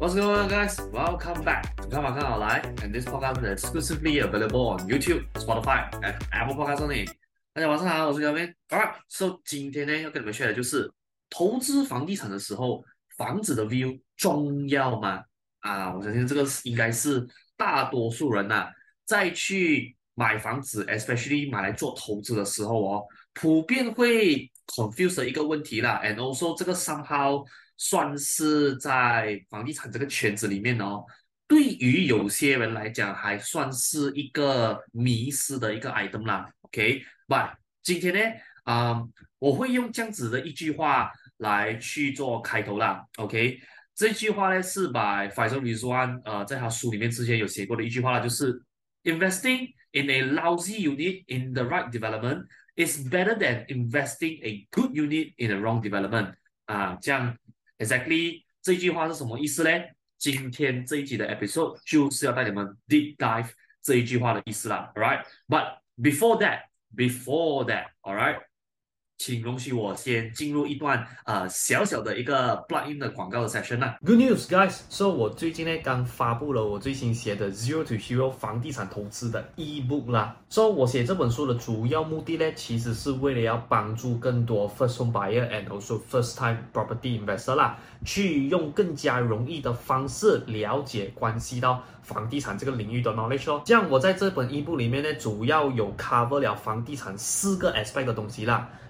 What's going on, guys? Welcome back to Come On Come on, and this podcast is exclusively available on YouTube, Spotify, and Apple Podcasts only. 大家晚上好，我是 Kevin。Alright, so 今天呢要跟你们说的就是投资房地产的时候，房子的 view 重要吗？啊，我相信这个应该是大多数人呐、啊，在去买房子，especially 买来做投资的时候哦，普遍会 confuse 的一个问题啦。And also 这个 somehow 算是在房地产这个圈子里面哦，对于有些人来讲还算是一个迷失的一个 item 啦。OK，but 今天呢，啊、我会用这样子的一句话来去做开头啦。OK，这句话呢是把 Faisal Rizwan 呃在他书里面之前有写过的一句话啦，就是 Investing in a lousy unit in the right development is better than investing a good unit in a wrong development。啊，这样。Exactly，这句话是什么意思呢？今天这一集的 episode 就是要带你们 deep dive 这一句话的意思啦 All right，but before that，before that, all right. 请容许我先进入一段呃小小的一个 plug in 的广告的 session 啦。Good news, guys！所、so, 我最近呢刚发布了我最新写的 Zero to Hero 房地产投资的 ebook 啦。所、so, 我写这本书的主要目的呢，其实是为了要帮助更多 first home buyer and also first time property investor 啦，去用更加容易的方式了解关系到房地产这个领域的 knowledge 哦。这样我在这本 ebook 里面呢，主要有 cover 了房地产四个 aspect 的东西啦。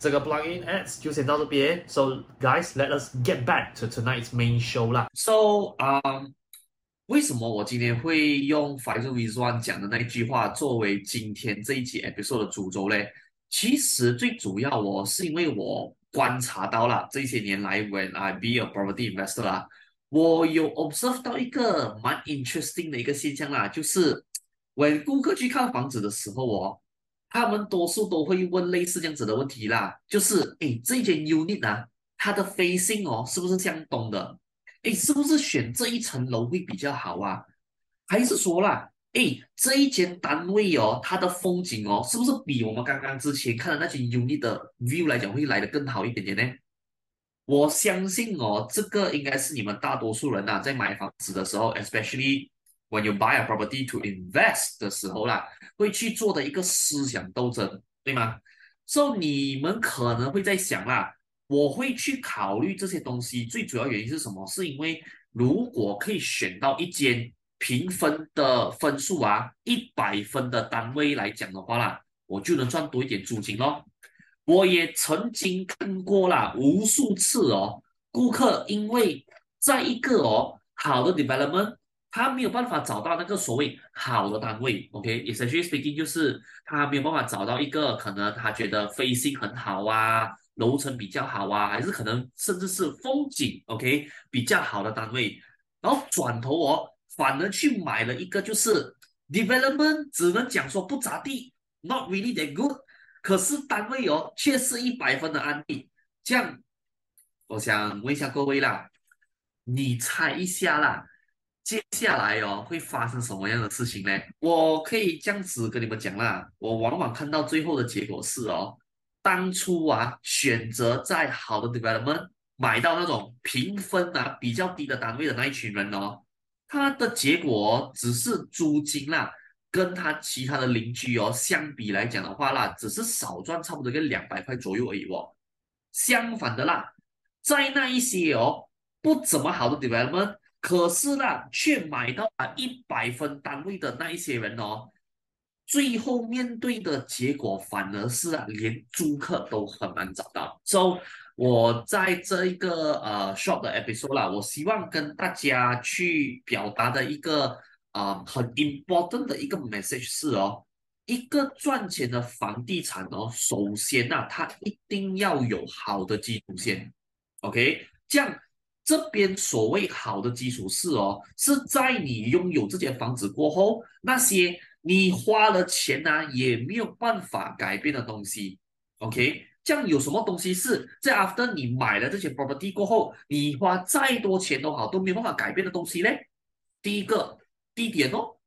这个 plugin ads 就先到这边，So guys，let us get back to tonight's main show 啦。So，啊、为什么我今天会用 Faisal Rizwan 讲的那一句话作为今天这一集 episode 的主轴嘞？其实最主要我是因为我观察到了这些年来，when I be a property investor 啦，我有 observe 到一个蛮 interesting 的一个现象啦，就是 when 顾客去看房子的时候哦。他们多数都会问类似这样子的问题啦，就是诶，这间 unit 啊，它的飞信哦，是不是向东的？诶，是不是选这一层楼会比较好啊？还是说啦，诶，这一间单位哦，它的风景哦，是不是比我们刚刚之前看的那间 unit 的 view 来讲会来得更好一点点呢？我相信哦，这个应该是你们大多数人呐、啊，在买房子的时候，especially when you buy a property to invest 的时候啦。会去做的一个思想斗争，对吗？所以你们可能会在想啦，我会去考虑这些东西，最主要原因是什么？是因为如果可以选到一间评分的分数啊一百分的单位来讲的话啦，我就能赚多一点租金咯。我也曾经看过啦，无数次哦，顾客因为在一个哦好的 development。他没有办法找到那个所谓好的单位，OK，essentially speaking 就是他没有办法找到一个可能他觉得 facing 很好啊，楼层比较好啊，还是可能甚至是风景，OK，比较好的单位。然后转头哦，反而去买了一个就是 development，只能讲说不咋地，not really that good，可是单位哦却是一百分的案例。这样，我想问一下各位啦，你猜一下啦，接下来哦会发生什么样的事情呢？我可以这样子跟你们讲啦，我往往看到最后的结果是哦，当初啊选择在好的 development。买到那种评分啊比较低的单位的那一群人哦，他的结果只是租金啦，跟他其他的邻居哦相比来讲的话啦，只是少赚差不多个两百块左右而已哦。相反的啦，在那一些哦不怎么好的 development，可是啦却买到了一百分单位的那一些人哦，最后面对的结果反而是啊连租客都很难找到。So 我在这一个呃 short 的 episode 啦，我希望跟大家去表达的一个啊、很 important 的一个 message 是哦，一个赚钱的房地产哦，首先呐、啊，它一定要有好的基础线，OK，这样这边所谓好的基础是哦，是在你拥有这间房子过后，那些你花了钱呐、啊、也没有办法改变的东西，OK。这样有什么东西是在 after 你买了这些 property 过后，你花再多钱都好都没办法改变的东西呢？第一个地点哦，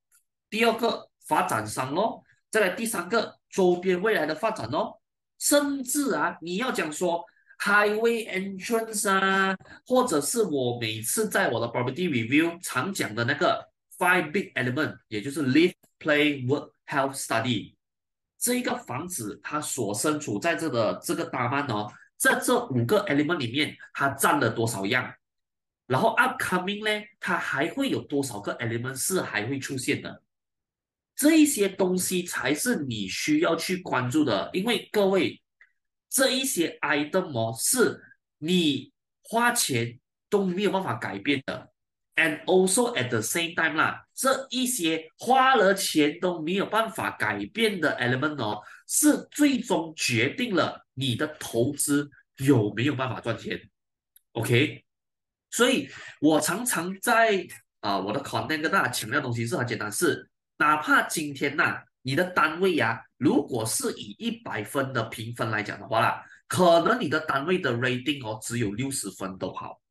第二个发展商哦，再来第三个周边未来的发展哦，甚至啊你要讲说 highway entrance 啊，或者是我每次在我的 property review 常讲的那个 five big element，也就是 live, play, work, health, study。这一个房子，它所身处在这个这个大曼哦，在这五个 element 里面，它占了多少样？然后 upcoming 呢，它还会有多少个 element 是还会出现的？这一些东西才是你需要去关注的，因为各位，这一些 item 哦，是你花钱都没有办法改变的。And also at the same time 啦，这一些花了钱都没有办法改变的 element 哦，是最终决定了你的投资有没有办法赚钱。OK，所以我常常在啊、我的 content 跟大家强调的东西是很简单，是哪怕今天呐、你的单位呀、如果是以一百分的评分来讲的话啦，可能你的单位的 rating 哦只有六十分都好。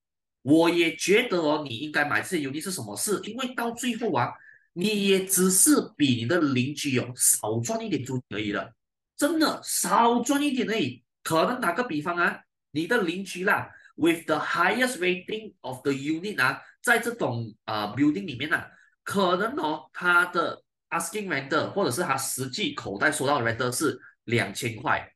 我也觉得哦，你应该买这些 unit 是什么事？因为到最后啊，你也只是比你的邻居哦少赚一点租金而已了，真的少赚一点而已。可能打个比方啊，你的邻居啦，with the highest rating of the unit 啊，在这种啊、呃、building 里面呢、啊，可能哦他的 asking rent 或者是他实际口袋收到的 rent 是两千块，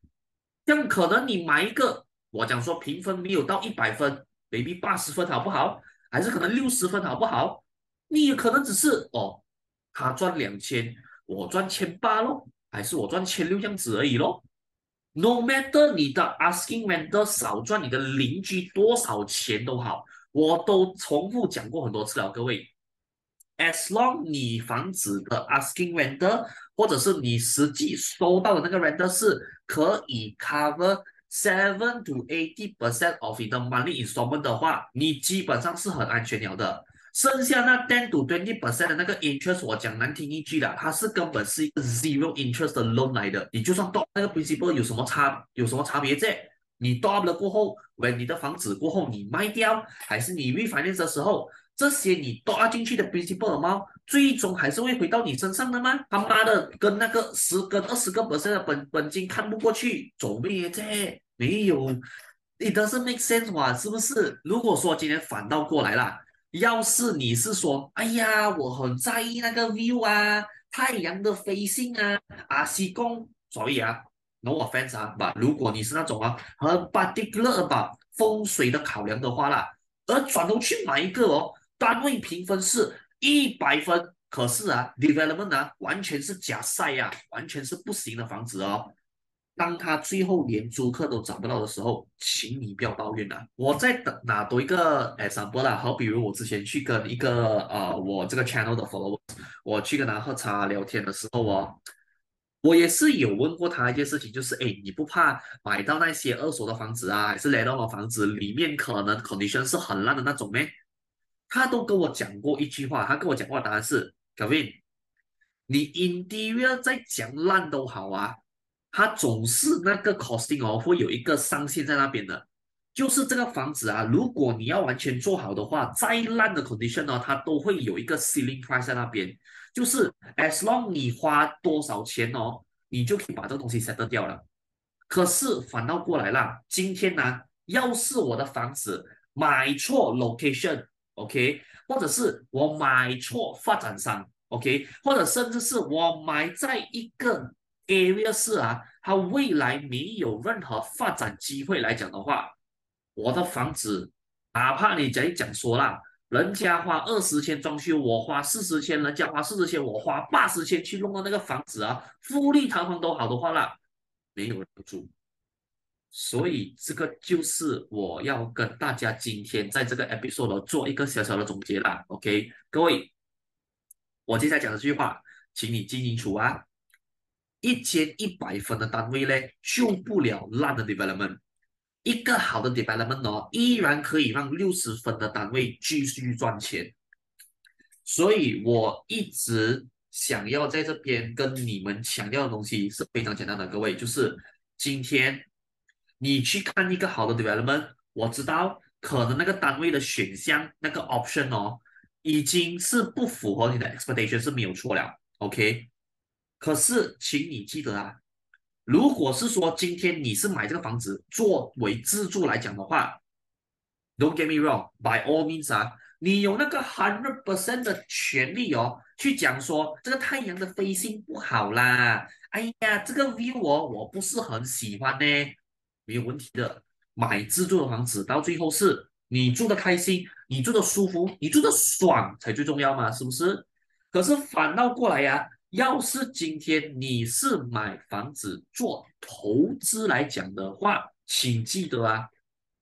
这样可能你买一个，我讲说评分没有到一百分。maybe 八十分好不好？还是可能六十分好不好？你也可能只是哦，他赚两千，我赚千八咯，还是我赚千六这样子而已咯。No matter 你的 asking rent 少赚你的邻居多少钱都好，我都重复讲过很多次了，各位。As long 你房子的 asking rent 或者是你实际收到的那个 rent 是可以 cover。Seven to eighty percent of the money installment 的话，你基本上是很安全了的。剩下那 ten to twenty percent 的那个 interest，我讲难听一句啦，它是根本是一个 zero interest loan 来的。你就算到那个 principal 有什么差，有什么差别在？你 top 了过后，when 你的房子过后你卖掉，还是你 refinance 的时候，这些你 top 进去的 principal 的猫，最终还是会回到你身上的吗？他妈的，跟那个十跟二十个 percent 的本本金看不过去，走咩啫？没有，it doesn't make sense 哇，是不是？如果说今天反倒过来了，要是你是说，哎呀，我很在意那个 view 啊，太阳的飞行啊，阿西贡，所以啊，no offense 啊，吧，如果你是那种啊，很 particular 吧，风水的考量的话啦，而转头去买一个哦，单位评分是一百分，可是啊，development 啊，完全是假赛呀，完全是不行的房子哦。当他最后连租客都找不到的时候，请你不要抱怨了。我在等哪多一个 example 啦，好，比如我之前去跟一个呃我这个 channel 的 followers，我去跟他喝茶聊天的时候哦，我也是有问过他一件事情，就是哎，你不怕买到那些二手的房子啊，还是来到的房子里面可能 condition 是很烂的那种咩？他都跟我讲过一句话，他跟我讲过的答案是，Kevin，你 interior 再讲烂都好啊，他总是那个 costing 哦，会有一个上限在那边的。就是这个房子啊，如果你要完全做好的话，再烂的 condition 呢，它都会有一个 ceiling price 在那边。就是 as long 你花多少钱哦，你就可以把这个东西 set 掉了。可是反倒过来了，今天呢，要是我的房子买错 location OK，或者是我买错发展商，OK，或者甚至是我买在一个 area 是啊，它未来没有任何发展机会来讲的话。我的房子，哪怕你讲一讲说啦，人家花二十千装修，我花四十千，人家花四十千，我花八十千去弄到那个房子啊，富丽堂皇都好的话啦，没有人住。所以这个就是我要跟大家今天在这个 episode 做一个小小的总结啦。OK，各位，我接下来讲的这句话，请你记清楚啊，一千一百分的单位呢，救不了烂的 development。一个好的 development 哦，依然可以让六十分的单位继续赚钱，所以我一直想要在这边跟你们强调的东西是非常简单的，各位，就是今天你去看一个好的 development，我知道可能那个单位的选项那个 option 哦，已经是不符合你的 expectation 是没有错了，OK，可是请你记得啊。如果是说今天你是买这个房子作为自住来讲的话，Don't get me wrong，by all means 啊，你有那个 hundred percent 的权利哦，去讲说这个太阳的飞星不好啦，哎呀，这个 view 哦，我不是很喜欢呢，没有问题的。买自住的房子到最后是你住的开心，你住的舒服，你住的爽才最重要嘛，是不是？可是反倒过来呀、要是今天你是买房子做投资来讲的话，请记得啊，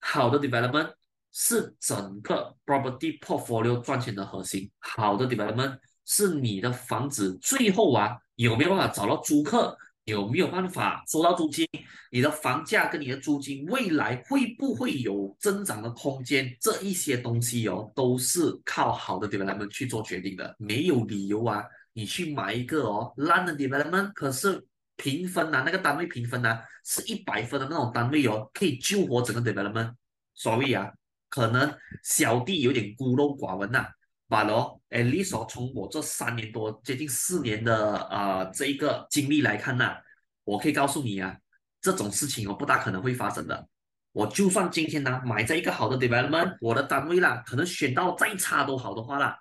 好的 development 是整个 property portfolio 赚钱的核心。好的 development 是你的房子最后啊有没有办法找到租客，有没有办法收到租金，你的房价跟你的租金未来会不会有增长的空间，这一些东西哦都是靠好的 development 去做决定的，没有理由啊。你去买一个哦烂的 development，可是评分呐、那个单位评分呐、啊，是一百分的那种单位哦，可以救活整个 development。所以啊，可能小弟有点孤陋寡闻呐、罢了。at least 从我这三年多接近四年的啊、呃、这一个经历来看呐、我可以告诉你啊，这种事情哦不大可能会发生的。我就算今天呢买在一个好的 development，我的单位啦，可能选到再差都好的话啦。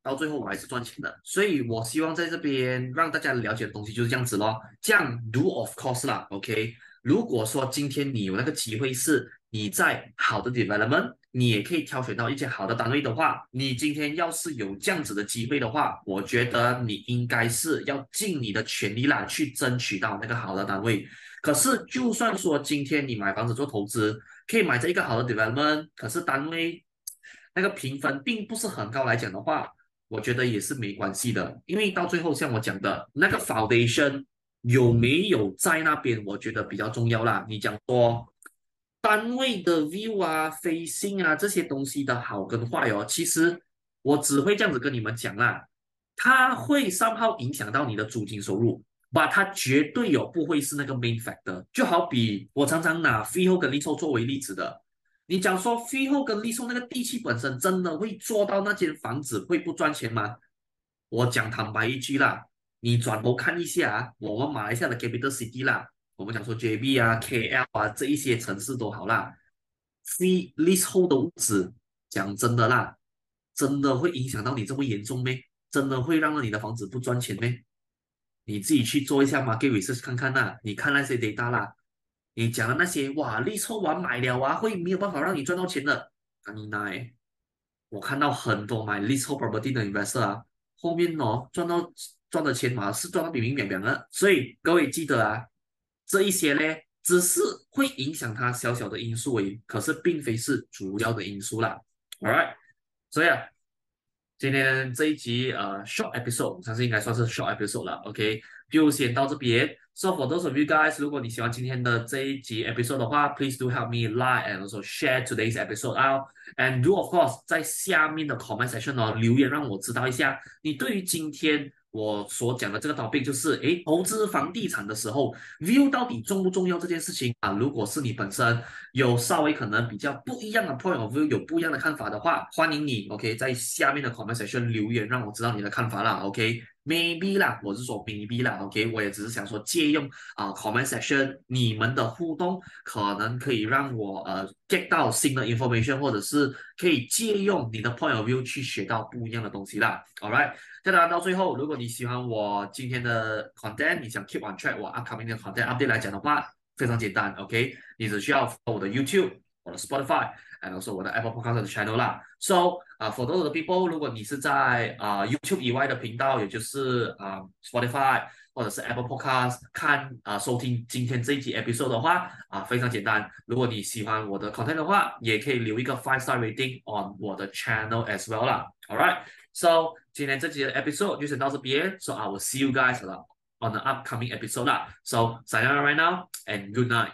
到最后我还是赚钱的，所以我希望在这边让大家了解的东西就是这样子咯。这样 do of course 啦，OK。如果说今天你有那个机会是你在好的 development，你也可以挑选到一些好的单位的话，你今天要是有这样子的机会的话，我觉得你应该是要尽你的全力啦，去争取到那个好的单位。可是就算说今天你买房子做投资，可以买这一个好的 development，可是单位那个评分并不是很高来讲的话。我觉得也是没关系的，因为到最后像我讲的那个 foundation 有没有在那边，我觉得比较重要啦。你讲说单位的 view 啊、facing 啊这些东西的好跟坏哦，其实我只会这样子跟你们讲啦，它会稍后影响到你的租金收入，把它绝对有不会是那个 main factor。就好比我常常拿 f e e 跟 leasehold 作为例子的。你讲说 f e e 跟 leasehold 那个地契本身真的会做到那间房子会不赚钱吗？我讲坦白一句啦，你转头看一下啊，我们马来西亚的 capital city 啦，我们讲说 JB 啊、KL 啊这一些城市都好啦，free leasehold 的屋子，讲真的啦，真的会影响到你这么严重咩？真的会让你的房子不赚钱咩？你自己去做一下 market research 看看呐，你看那些 data 啦。你讲的那些哇，利抽完买了啊，会没有办法让你赚到钱的。啊，你奈，我看到很多买 leasehold property 的 investor 啊，后面哦赚到赚的钱嘛是赚到明明白白的。所以各位记得啊，这一些呢只是会影响它小小的因素而已，可是并非是主要的因素啦。All right，所以啊，今天这一集呃 short episode，相信应该算是 short episode 了。OK。就先到这边。So for those of you guys，如果你喜欢今天的这一集 episode 的话，please do help me like and also share today's episode out。And do of course 在下面的 comment section 哦留言，让我知道一下你对于今天我所讲的这个 topic，就是诶投资房地产的时候，view 到底重不重要这件事情啊？如果是你本身有稍微可能比较不一样的 point of view，有不一样的看法的话，欢迎你 OK 在下面的 comment section 留言，让我知道你的看法啦 OK。maybe 啦，我是说 maybe 啦，OK，我也只是想说借用啊、comment section 你们的互动，可能可以让我呃 get 到新的 information，或者是可以借用你的 point of view 去学到不一样的东西啦。Alright，再来到最后，如果你喜欢我今天的 content，你想 keep on track 我 upcoming 的 content update 来讲的话，非常简单，OK，你只需要我的 YouTube，我的 Spotify。然后是我的 Apple Podcast 的 channel 啦，so 啊、uh,，for those people，如果你是在啊、YouTube 以外的频道，也就是啊、Spotify 或者是 Apple Podcast 看啊、收听今天这一集 episode 的话啊非常简单。如果你喜欢我的 content 的话，也可以留一个 five star rating on 我的 channel as well 啦。All right，so 今天这集的 episode 就先到这边，so I will see you guys on the upcoming episode 啦。So sign out right now and good night。